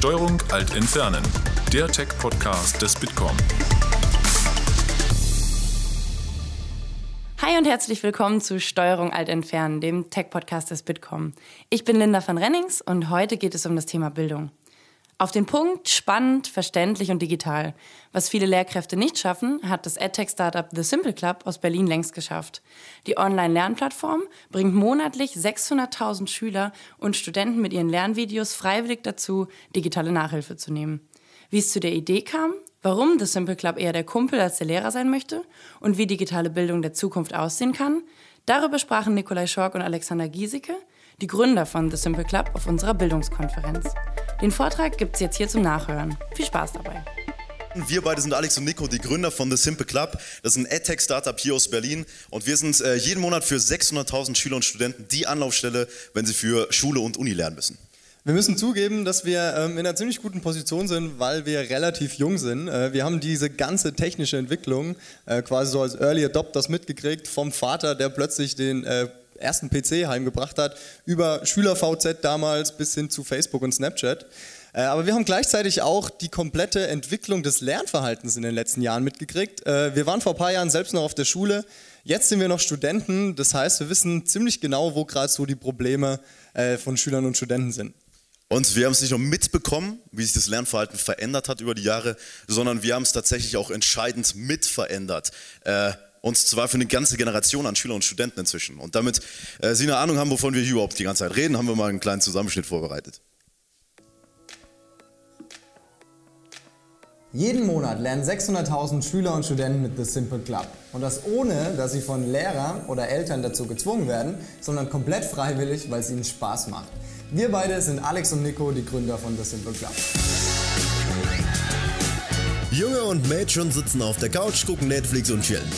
Steuerung Alt Entfernen, der Tech-Podcast des Bitkom. Hi und herzlich willkommen zu Steuerung Alt Entfernen, dem Tech-Podcast des Bitkom. Ich bin Linda van Rennings und heute geht es um das Thema Bildung. Auf den Punkt, spannend, verständlich und digital. Was viele Lehrkräfte nicht schaffen, hat das EdTech-Startup The Simple Club aus Berlin längst geschafft. Die Online-Lernplattform bringt monatlich 600.000 Schüler und Studenten mit ihren Lernvideos freiwillig dazu, digitale Nachhilfe zu nehmen. Wie es zu der Idee kam, warum The Simple Club eher der Kumpel als der Lehrer sein möchte und wie digitale Bildung der Zukunft aussehen kann, darüber sprachen Nikolai Schork und Alexander Giesecke, die Gründer von The Simple Club, auf unserer Bildungskonferenz. Den Vortrag gibt es jetzt hier zum Nachhören. Viel Spaß dabei. Wir beide sind Alex und Nico, die Gründer von The Simple Club. Das ist ein EdTech-Startup hier aus Berlin. Und wir sind äh, jeden Monat für 600.000 Schüler und Studenten die Anlaufstelle, wenn sie für Schule und Uni lernen müssen. Wir müssen zugeben, dass wir ähm, in einer ziemlich guten Position sind, weil wir relativ jung sind. Äh, wir haben diese ganze technische Entwicklung äh, quasi so als Early Adopters mitgekriegt vom Vater, der plötzlich den äh, ersten PC heimgebracht hat, über SchülerVZ damals bis hin zu Facebook und Snapchat. Äh, aber wir haben gleichzeitig auch die komplette Entwicklung des Lernverhaltens in den letzten Jahren mitgekriegt. Äh, wir waren vor ein paar Jahren selbst noch auf der Schule. Jetzt sind wir noch Studenten. Das heißt, wir wissen ziemlich genau, wo gerade so die Probleme äh, von Schülern und Studenten sind. Und wir haben es nicht nur mitbekommen, wie sich das Lernverhalten verändert hat über die Jahre, sondern wir haben es tatsächlich auch entscheidend mitverändert. Äh, und zwar für eine ganze Generation an Schülern und Studenten inzwischen. Und damit äh, Sie eine Ahnung haben, wovon wir hier überhaupt die ganze Zeit reden, haben wir mal einen kleinen Zusammenschnitt vorbereitet. Jeden Monat lernen 600.000 Schüler und Studenten mit The Simple Club. Und das ohne, dass sie von Lehrern oder Eltern dazu gezwungen werden, sondern komplett freiwillig, weil es ihnen Spaß macht. Wir beide sind Alex und Nico, die Gründer von The Simple Club. Junge und Mädchen sitzen auf der Couch, gucken Netflix und chillen.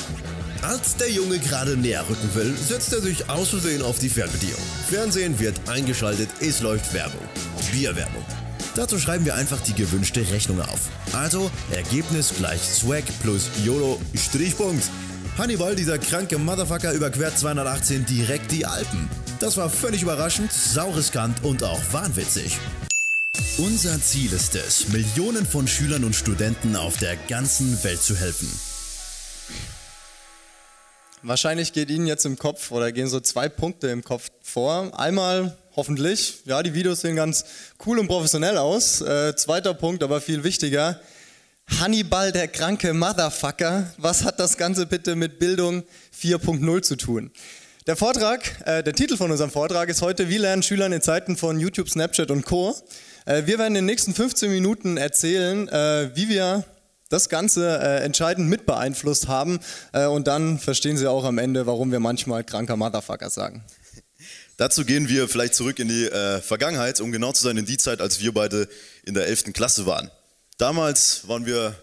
Als der Junge gerade näher rücken will, setzt er sich aus Versehen auf die Fernbedienung. Fernsehen wird eingeschaltet, es läuft Werbung. Bierwerbung. Dazu schreiben wir einfach die gewünschte Rechnung auf. Also Ergebnis gleich Swag plus YOLO Strichpunkt. Hannibal, dieser kranke Motherfucker, überquert 218 direkt die Alpen. Das war völlig überraschend, sauriskant und auch wahnwitzig. Unser Ziel ist es, Millionen von Schülern und Studenten auf der ganzen Welt zu helfen. Wahrscheinlich geht Ihnen jetzt im Kopf oder gehen so zwei Punkte im Kopf vor. Einmal hoffentlich, ja, die Videos sehen ganz cool und professionell aus. Äh, zweiter Punkt, aber viel wichtiger. Hannibal, der kranke Motherfucker. Was hat das Ganze bitte mit Bildung 4.0 zu tun? Der Vortrag, äh, der Titel von unserem Vortrag ist heute, wie lernen Schüler in Zeiten von YouTube, Snapchat und Co. Äh, wir werden in den nächsten 15 Minuten erzählen, äh, wie wir das Ganze äh, entscheidend mit beeinflusst haben. Äh, und dann verstehen Sie auch am Ende, warum wir manchmal kranker Motherfucker sagen. Dazu gehen wir vielleicht zurück in die äh, Vergangenheit, um genau zu sein, in die Zeit, als wir beide in der 11. Klasse waren. Damals waren wir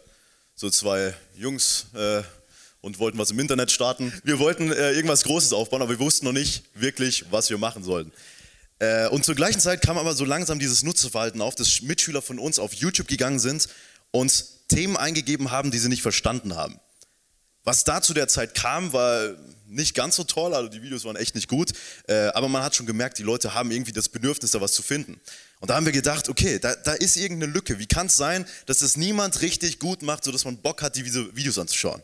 so zwei Jungs äh, und wollten was im Internet starten. Wir wollten äh, irgendwas Großes aufbauen, aber wir wussten noch nicht wirklich, was wir machen sollten. Äh, und zur gleichen Zeit kam aber so langsam dieses Nutzerverhalten auf, dass Mitschüler von uns auf YouTube gegangen sind und Themen eingegeben haben, die sie nicht verstanden haben. Was da zu der Zeit kam, war nicht ganz so toll, also die Videos waren echt nicht gut, äh, aber man hat schon gemerkt, die Leute haben irgendwie das Bedürfnis, da was zu finden. Und da haben wir gedacht, okay, da, da ist irgendeine Lücke. Wie kann es sein, dass das niemand richtig gut macht, sodass man Bock hat, diese Videos anzuschauen?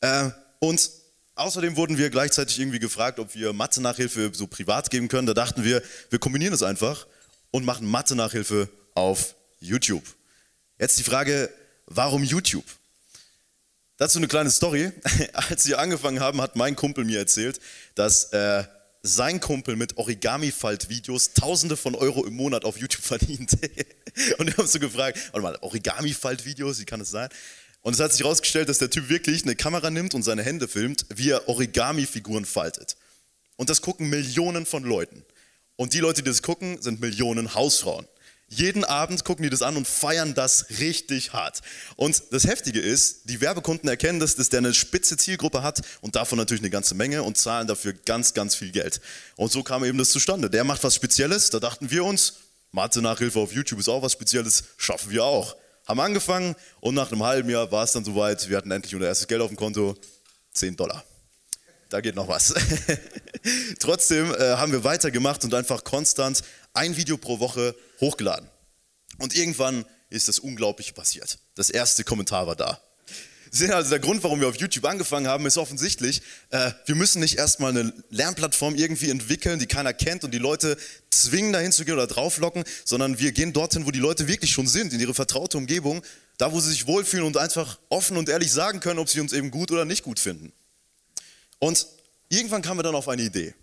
Äh, und außerdem wurden wir gleichzeitig irgendwie gefragt, ob wir Mathe-Nachhilfe so privat geben können. Da dachten wir, wir kombinieren das einfach und machen Mathe-Nachhilfe auf YouTube. Jetzt die Frage, warum YouTube? Dazu eine kleine Story. Als wir angefangen haben, hat mein Kumpel mir erzählt, dass äh, sein Kumpel mit Origami-Falt-Videos Tausende von Euro im Monat auf YouTube verdient. Und wir haben so gefragt, warte mal, Origami-Falt-Videos, wie kann das sein? Und es hat sich herausgestellt, dass der Typ wirklich eine Kamera nimmt und seine Hände filmt, wie er Origami-Figuren faltet. Und das gucken Millionen von Leuten. Und die Leute, die das gucken, sind Millionen Hausfrauen. Jeden Abend gucken die das an und feiern das richtig hart. Und das Heftige ist, die Werbekunden erkennen das, dass der eine spitze Zielgruppe hat und davon natürlich eine ganze Menge und zahlen dafür ganz, ganz viel Geld. Und so kam eben das zustande. Der macht was Spezielles, da dachten wir uns, Mathe-Nachhilfe auf YouTube ist auch was Spezielles, schaffen wir auch. Haben angefangen und nach einem halben Jahr war es dann soweit, wir hatten endlich unser erstes Geld auf dem Konto, 10 Dollar da geht noch was. Trotzdem äh, haben wir weitergemacht und einfach konstant ein Video pro Woche hochgeladen. Und irgendwann ist das Unglaubliche passiert. Das erste Kommentar war da. Sehen also, der Grund, warum wir auf YouTube angefangen haben, ist offensichtlich, äh, wir müssen nicht erstmal eine Lernplattform irgendwie entwickeln, die keiner kennt und die Leute zwingen, dahin zu gehen oder drauflocken, sondern wir gehen dorthin, wo die Leute wirklich schon sind, in ihre vertraute Umgebung, da, wo sie sich wohlfühlen und einfach offen und ehrlich sagen können, ob sie uns eben gut oder nicht gut finden. Und irgendwann kamen wir dann auf eine Idee.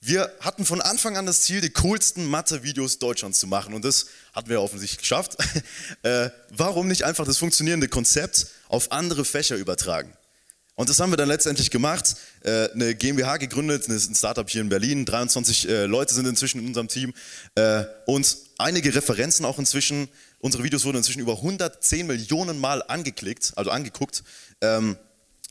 Wir hatten von Anfang an das Ziel, die coolsten Mathe-Videos Deutschlands zu machen und das hatten wir offensichtlich geschafft. äh, warum nicht einfach das funktionierende Konzept auf andere Fächer übertragen? Und das haben wir dann letztendlich gemacht, äh, eine GmbH gegründet, ein Startup hier in Berlin, 23 äh, Leute sind inzwischen in unserem Team äh, und einige Referenzen auch inzwischen. Unsere Videos wurden inzwischen über 110 Millionen Mal angeklickt, also angeguckt. Ähm,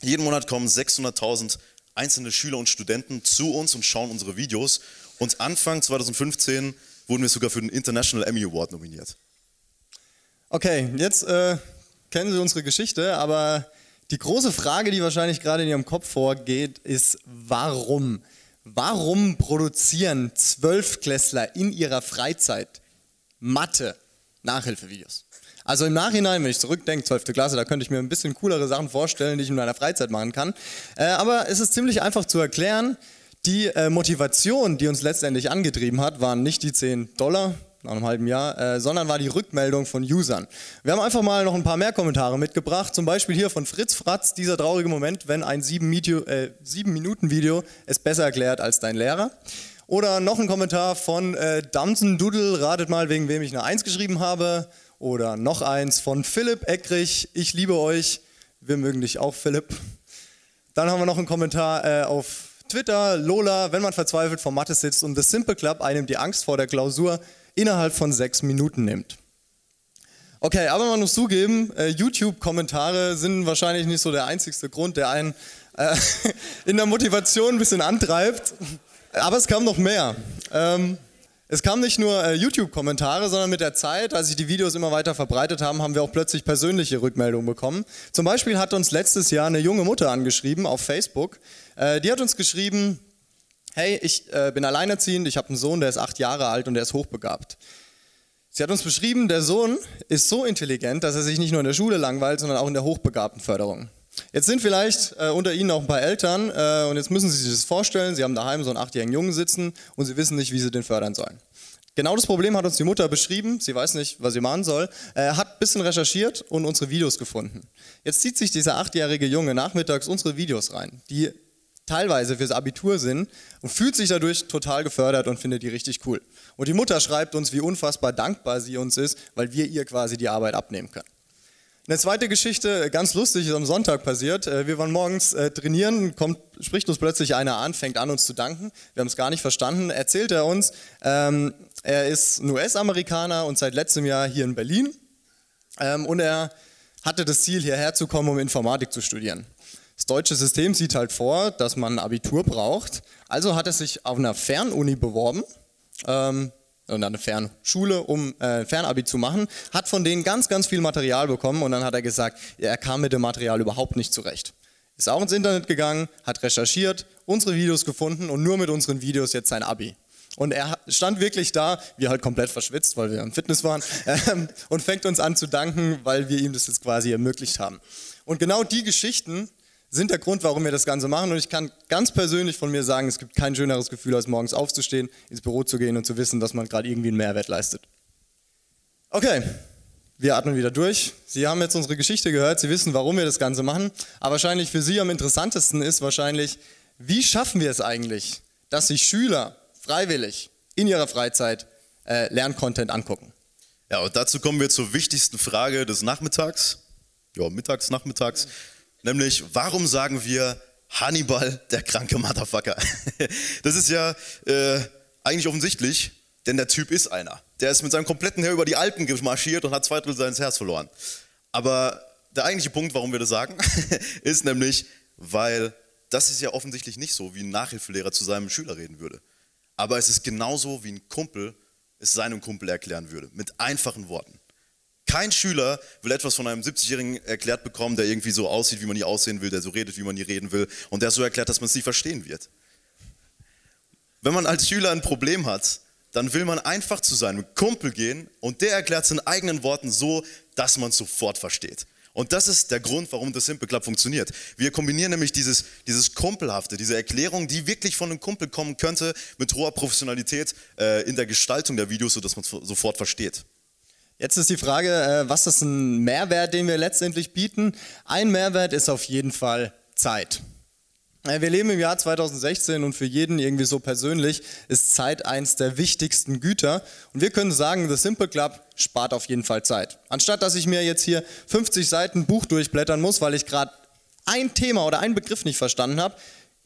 jeden Monat kommen 600.000 einzelne Schüler und Studenten zu uns und schauen unsere Videos. Und Anfang 2015 wurden wir sogar für den International Emmy Award nominiert. Okay, jetzt äh, kennen Sie unsere Geschichte, aber die große Frage, die wahrscheinlich gerade in Ihrem Kopf vorgeht, ist, warum? Warum produzieren Zwölfklässler in ihrer Freizeit Mathe-Nachhilfevideos? Also im Nachhinein, wenn ich zurückdenke, 12. Klasse, da könnte ich mir ein bisschen coolere Sachen vorstellen, die ich in meiner Freizeit machen kann. Äh, aber es ist ziemlich einfach zu erklären. Die äh, Motivation, die uns letztendlich angetrieben hat, waren nicht die 10 Dollar nach einem halben Jahr, äh, sondern war die Rückmeldung von Usern. Wir haben einfach mal noch ein paar mehr Kommentare mitgebracht, zum Beispiel hier von Fritz Fratz, dieser traurige Moment, wenn ein 7-Minuten-Video äh, es besser erklärt als dein Lehrer. Oder noch ein Kommentar von äh, Damsen Doodle, ratet mal, wegen wem ich eine 1 geschrieben habe. Oder noch eins von Philipp Eckrich, ich liebe euch, wir mögen dich auch, Philipp. Dann haben wir noch einen Kommentar äh, auf Twitter, Lola, wenn man verzweifelt vor Mathe sitzt und The Simple Club einem die Angst vor der Klausur innerhalb von sechs Minuten nimmt. Okay, aber man muss zugeben, äh, YouTube-Kommentare sind wahrscheinlich nicht so der einzigste Grund, der einen äh, in der Motivation ein bisschen antreibt. Aber es kam noch mehr. Ähm, es kamen nicht nur äh, YouTube-Kommentare, sondern mit der Zeit, als sich die Videos immer weiter verbreitet haben, haben wir auch plötzlich persönliche Rückmeldungen bekommen. Zum Beispiel hat uns letztes Jahr eine junge Mutter angeschrieben auf Facebook. Äh, die hat uns geschrieben, hey, ich äh, bin alleinerziehend, ich habe einen Sohn, der ist acht Jahre alt und der ist hochbegabt. Sie hat uns beschrieben, der Sohn ist so intelligent, dass er sich nicht nur in der Schule langweilt, sondern auch in der Hochbegabtenförderung. Jetzt sind vielleicht äh, unter Ihnen auch ein paar Eltern äh, und jetzt müssen Sie sich das vorstellen, Sie haben daheim so einen achtjährigen Jungen sitzen und Sie wissen nicht, wie Sie den fördern sollen. Genau das Problem hat uns die Mutter beschrieben, sie weiß nicht, was sie machen soll, äh, hat ein bisschen recherchiert und unsere Videos gefunden. Jetzt zieht sich dieser achtjährige Junge nachmittags unsere Videos rein, die teilweise fürs Abitur sind und fühlt sich dadurch total gefördert und findet die richtig cool. Und die Mutter schreibt uns, wie unfassbar dankbar sie uns ist, weil wir ihr quasi die Arbeit abnehmen können. Eine zweite Geschichte, ganz lustig, ist am Sonntag passiert. Äh, wir waren morgens äh, trainieren, kommt, spricht uns plötzlich einer an, fängt an, uns zu danken. Wir haben es gar nicht verstanden. Erzählt er uns, ähm, er ist ein US-Amerikaner und seit letztem Jahr hier in Berlin. Ähm, und er hatte das Ziel, hierher zu kommen, um Informatik zu studieren. Das deutsche System sieht halt vor, dass man ein Abitur braucht. Also hat er sich auf einer Fernuni beworben. Ähm, und eine Fernschule, um äh, Fernabi zu machen, hat von denen ganz, ganz viel Material bekommen und dann hat er gesagt, er kam mit dem Material überhaupt nicht zurecht. Ist auch ins Internet gegangen, hat recherchiert, unsere Videos gefunden und nur mit unseren Videos jetzt sein Abi. Und er stand wirklich da, wir halt komplett verschwitzt, weil wir im Fitness waren, ähm, und fängt uns an zu danken, weil wir ihm das jetzt quasi ermöglicht haben. Und genau die Geschichten sind der Grund, warum wir das Ganze machen. Und ich kann ganz persönlich von mir sagen, es gibt kein schöneres Gefühl, als morgens aufzustehen, ins Büro zu gehen und zu wissen, dass man gerade irgendwie einen Mehrwert leistet. Okay, wir atmen wieder durch. Sie haben jetzt unsere Geschichte gehört, Sie wissen, warum wir das Ganze machen. Aber wahrscheinlich für Sie am interessantesten ist wahrscheinlich, wie schaffen wir es eigentlich, dass sich Schüler freiwillig in ihrer Freizeit äh, Lerncontent angucken? Ja, und dazu kommen wir zur wichtigsten Frage des Nachmittags, ja, mittags, nachmittags. Nämlich, warum sagen wir Hannibal, der kranke Motherfucker? Das ist ja äh, eigentlich offensichtlich, denn der Typ ist einer. Der ist mit seinem kompletten Heer über die Alpen gemarschiert und hat zwei Drittel seines Heers verloren. Aber der eigentliche Punkt, warum wir das sagen, ist nämlich, weil das ist ja offensichtlich nicht so, wie ein Nachhilfelehrer zu seinem Schüler reden würde. Aber es ist genauso, wie ein Kumpel es seinem Kumpel erklären würde, mit einfachen Worten. Kein Schüler will etwas von einem 70-Jährigen erklärt bekommen, der irgendwie so aussieht, wie man nie aussehen will, der so redet, wie man nie reden will und der so erklärt, dass man es nicht verstehen wird. Wenn man als Schüler ein Problem hat, dann will man einfach zu seinem Kumpel gehen und der erklärt es in eigenen Worten so, dass man es sofort versteht. Und das ist der Grund, warum das Simple Club funktioniert. Wir kombinieren nämlich dieses, dieses Kumpelhafte, diese Erklärung, die wirklich von einem Kumpel kommen könnte, mit hoher Professionalität äh, in der Gestaltung der Videos, sodass man es sofort versteht. Jetzt ist die Frage, äh, was ist ein Mehrwert, den wir letztendlich bieten? Ein Mehrwert ist auf jeden Fall Zeit. Äh, wir leben im Jahr 2016 und für jeden irgendwie so persönlich ist Zeit eins der wichtigsten Güter. Und wir können sagen, The Simple Club spart auf jeden Fall Zeit. Anstatt dass ich mir jetzt hier 50 Seiten Buch durchblättern muss, weil ich gerade ein Thema oder einen Begriff nicht verstanden habe,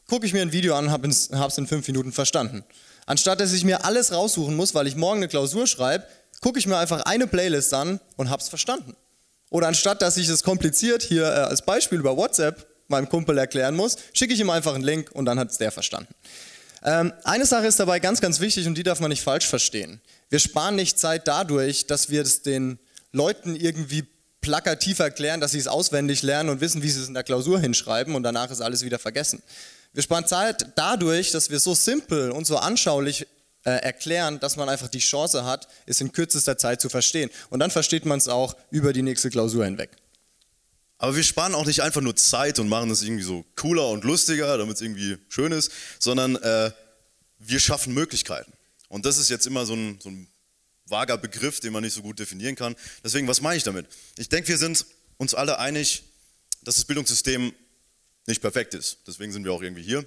gucke ich mir ein Video an und habe es in fünf Minuten verstanden. Anstatt dass ich mir alles raussuchen muss, weil ich morgen eine Klausur schreibe, gucke ich mir einfach eine Playlist an und habe es verstanden. Oder anstatt dass ich es kompliziert hier äh, als Beispiel über WhatsApp meinem Kumpel erklären muss, schicke ich ihm einfach einen Link und dann hat es der verstanden. Ähm, eine Sache ist dabei ganz, ganz wichtig und die darf man nicht falsch verstehen. Wir sparen nicht Zeit dadurch, dass wir es den Leuten irgendwie plakativ erklären, dass sie es auswendig lernen und wissen, wie sie es in der Klausur hinschreiben und danach ist alles wieder vergessen. Wir sparen Zeit dadurch, dass wir so simpel und so anschaulich äh, erklären, dass man einfach die Chance hat, es in kürzester Zeit zu verstehen. Und dann versteht man es auch über die nächste Klausur hinweg. Aber wir sparen auch nicht einfach nur Zeit und machen es irgendwie so cooler und lustiger, damit es irgendwie schön ist, sondern äh, wir schaffen Möglichkeiten. Und das ist jetzt immer so ein, so ein vager Begriff, den man nicht so gut definieren kann. Deswegen, was meine ich damit? Ich denke, wir sind uns alle einig, dass das Bildungssystem nicht perfekt ist. Deswegen sind wir auch irgendwie hier.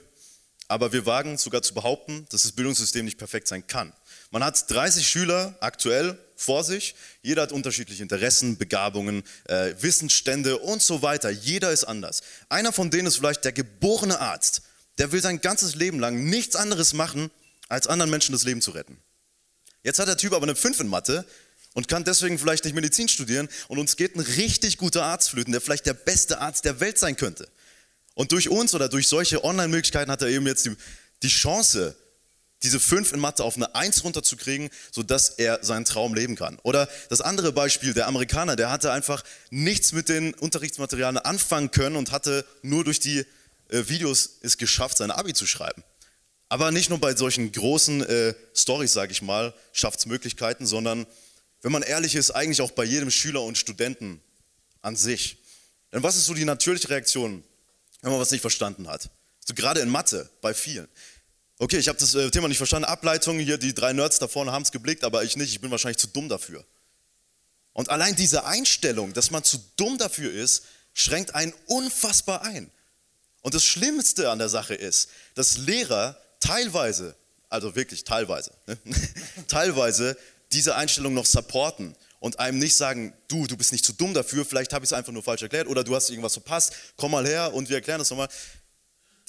Aber wir wagen sogar zu behaupten, dass das Bildungssystem nicht perfekt sein kann. Man hat 30 Schüler aktuell vor sich. Jeder hat unterschiedliche Interessen, Begabungen, äh, Wissensstände und so weiter. Jeder ist anders. Einer von denen ist vielleicht der geborene Arzt. Der will sein ganzes Leben lang nichts anderes machen, als anderen Menschen das Leben zu retten. Jetzt hat der Typ aber eine 5 in Mathe und kann deswegen vielleicht nicht Medizin studieren und uns geht ein richtig guter Arzt flöten, der vielleicht der beste Arzt der Welt sein könnte. Und durch uns oder durch solche Online-Möglichkeiten hat er eben jetzt die, die Chance, diese 5 in Mathe auf eine 1 runterzukriegen, sodass er seinen Traum leben kann. Oder das andere Beispiel, der Amerikaner, der hatte einfach nichts mit den Unterrichtsmaterialien anfangen können und hatte nur durch die äh, Videos es geschafft, sein Abi zu schreiben. Aber nicht nur bei solchen großen äh, Stories, sage ich mal, schafft es Möglichkeiten, sondern, wenn man ehrlich ist, eigentlich auch bei jedem Schüler und Studenten an sich. Denn was ist so die natürliche Reaktion, wenn man was nicht verstanden hat? So gerade in Mathe, bei vielen. Okay, ich habe das äh, Thema nicht verstanden. Ableitung, hier die drei Nerds da vorne haben es geblickt, aber ich nicht. Ich bin wahrscheinlich zu dumm dafür. Und allein diese Einstellung, dass man zu dumm dafür ist, schränkt einen unfassbar ein. Und das Schlimmste an der Sache ist, dass Lehrer teilweise, also wirklich teilweise, ne, teilweise diese Einstellung noch supporten und einem nicht sagen, du, du bist nicht zu dumm dafür, vielleicht habe ich es einfach nur falsch erklärt oder du hast irgendwas verpasst, komm mal her und wir erklären das nochmal.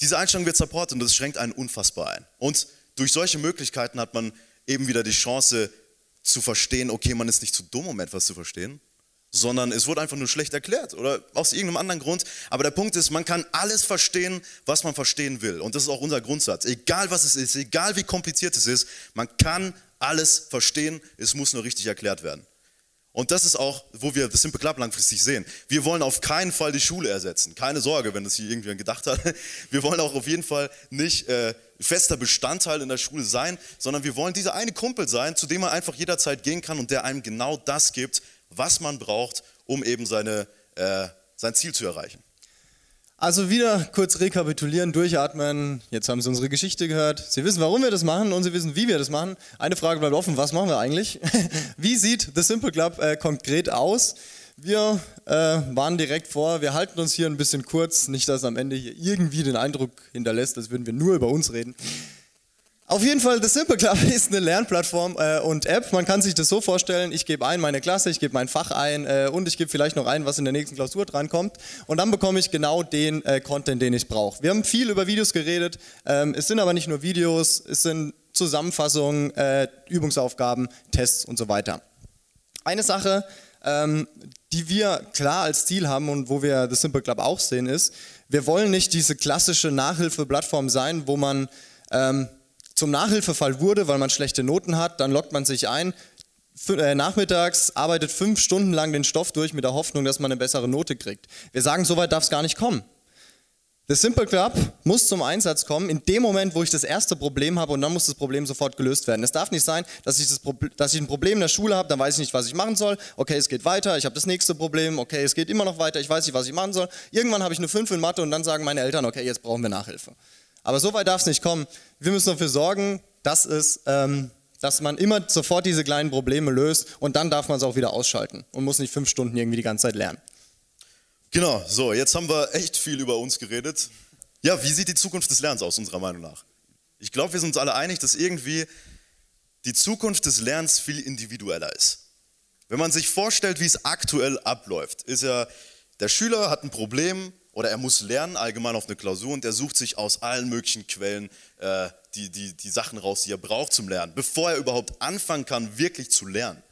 Diese Einstellung wird supportet und das schränkt einen unfassbar ein. Und durch solche Möglichkeiten hat man eben wieder die Chance zu verstehen, okay, man ist nicht zu dumm, um etwas zu verstehen, sondern es wurde einfach nur schlecht erklärt oder aus irgendeinem anderen Grund. Aber der Punkt ist, man kann alles verstehen, was man verstehen will. Und das ist auch unser Grundsatz. Egal was es ist, egal wie kompliziert es ist, man kann alles verstehen, es muss nur richtig erklärt werden. Und das ist auch, wo wir das Simple Club langfristig sehen. Wir wollen auf keinen Fall die Schule ersetzen. Keine Sorge, wenn das hier irgendjemand gedacht hat. Wir wollen auch auf jeden Fall nicht äh, fester Bestandteil in der Schule sein, sondern wir wollen dieser eine Kumpel sein, zu dem man einfach jederzeit gehen kann und der einem genau das gibt, was man braucht, um eben seine, äh, sein Ziel zu erreichen. Also wieder kurz rekapitulieren, durchatmen. Jetzt haben Sie unsere Geschichte gehört. Sie wissen, warum wir das machen und Sie wissen, wie wir das machen. Eine Frage bleibt offen, was machen wir eigentlich? Wie sieht The Simple Club äh, konkret aus? Wir äh, waren direkt vor, wir halten uns hier ein bisschen kurz, nicht dass am Ende hier irgendwie den Eindruck hinterlässt, als würden wir nur über uns reden. Auf jeden Fall, The Simple Club ist eine Lernplattform äh, und App. Man kann sich das so vorstellen, ich gebe ein meine Klasse, ich gebe mein Fach ein äh, und ich gebe vielleicht noch ein, was in der nächsten Klausur drankommt. Und dann bekomme ich genau den äh, Content, den ich brauche. Wir haben viel über Videos geredet. Ähm, es sind aber nicht nur Videos, es sind Zusammenfassungen, äh, Übungsaufgaben, Tests und so weiter. Eine Sache, ähm, die wir klar als Ziel haben und wo wir The Simple Club auch sehen, ist, wir wollen nicht diese klassische Nachhilfeplattform sein, wo man... Ähm, zum Nachhilfefall wurde, weil man schlechte Noten hat, dann lockt man sich ein, äh, nachmittags arbeitet fünf Stunden lang den Stoff durch mit der Hoffnung, dass man eine bessere Note kriegt. Wir sagen, so weit darf es gar nicht kommen. The Simple Club muss zum Einsatz kommen in dem Moment, wo ich das erste Problem habe und dann muss das Problem sofort gelöst werden. Es darf nicht sein, dass ich, das dass ich ein Problem in der Schule habe, dann weiß ich nicht, was ich machen soll. Okay, es geht weiter, ich habe das nächste Problem. Okay, es geht immer noch weiter, ich weiß nicht, was ich machen soll. Irgendwann habe ich eine 5 in Mathe und dann sagen meine Eltern, okay, jetzt brauchen wir Nachhilfe. Aber so weit darf es nicht kommen. Wir müssen dafür sorgen, dass, es, ähm, dass man immer sofort diese kleinen Probleme löst und dann darf man es auch wieder ausschalten und muss nicht fünf Stunden irgendwie die ganze Zeit lernen. Genau, so, jetzt haben wir echt viel über uns geredet. Ja, wie sieht die Zukunft des Lernens aus, unserer Meinung nach? Ich glaube, wir sind uns alle einig, dass irgendwie die Zukunft des Lernens viel individueller ist. Wenn man sich vorstellt, wie es aktuell abläuft, ist ja, der Schüler hat ein Problem oder er muss lernen, allgemein auf eine Klausur, und er sucht sich aus allen möglichen Quellen äh, die, die, die Sachen raus, die er braucht zum Lernen, bevor er überhaupt anfangen kann, wirklich zu lernen.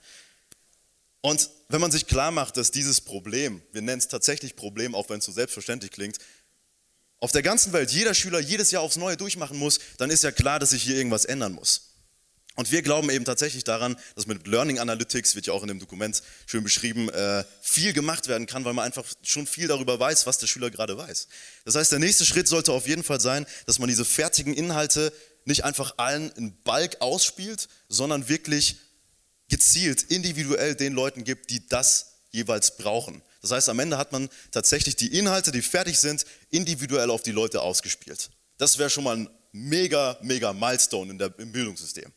Und wenn man sich klar macht, dass dieses Problem, wir nennen es tatsächlich Problem, auch wenn es so selbstverständlich klingt, auf der ganzen Welt jeder Schüler jedes Jahr aufs Neue durchmachen muss, dann ist ja klar, dass sich hier irgendwas ändern muss. Und wir glauben eben tatsächlich daran, dass mit Learning Analytics, wird ja auch in dem Dokument schön beschrieben, äh, viel gemacht werden kann, weil man einfach schon viel darüber weiß, was der Schüler gerade weiß. Das heißt, der nächste Schritt sollte auf jeden Fall sein, dass man diese fertigen Inhalte nicht einfach allen in Balk ausspielt, sondern wirklich gezielt, individuell den Leuten gibt, die das jeweils brauchen. Das heißt, am Ende hat man tatsächlich die Inhalte, die fertig sind, individuell auf die Leute ausgespielt. Das wäre schon mal ein mega, mega Milestone der, im Bildungssystem.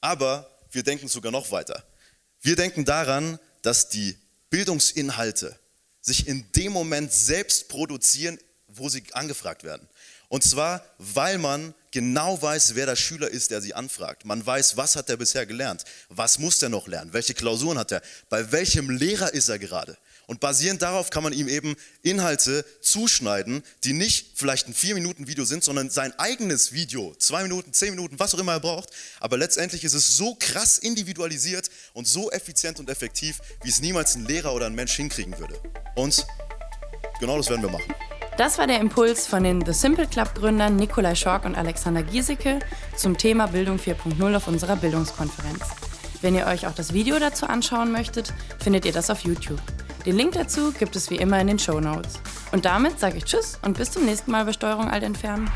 Aber wir denken sogar noch weiter. Wir denken daran, dass die Bildungsinhalte sich in dem Moment selbst produzieren, wo sie angefragt werden. Und zwar, weil man genau weiß, wer der Schüler ist, der sie anfragt. Man weiß, was hat er bisher gelernt, was muss er noch lernen, welche Klausuren hat er, bei welchem Lehrer ist er gerade. Und basierend darauf kann man ihm eben Inhalte zuschneiden, die nicht vielleicht ein 4-Minuten-Video sind, sondern sein eigenes Video, 2 Minuten, 10 Minuten, was auch immer er braucht. Aber letztendlich ist es so krass individualisiert und so effizient und effektiv, wie es niemals ein Lehrer oder ein Mensch hinkriegen würde. Und genau das werden wir machen. Das war der Impuls von den The Simple Club Gründern Nikolai Schork und Alexander Giesecke zum Thema Bildung 4.0 auf unserer Bildungskonferenz. Wenn ihr euch auch das Video dazu anschauen möchtet, findet ihr das auf YouTube. Den Link dazu gibt es wie immer in den Show Notes. Und damit sage ich Tschüss und bis zum nächsten Mal bei Steuerung Alt Entfernen.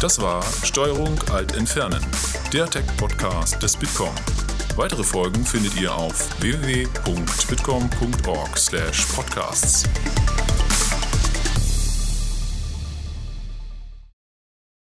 Das war Steuerung Alt Entfernen, der Tech-Podcast des Bitkom. Weitere Folgen findet ihr auf www.bitkom.org/podcasts.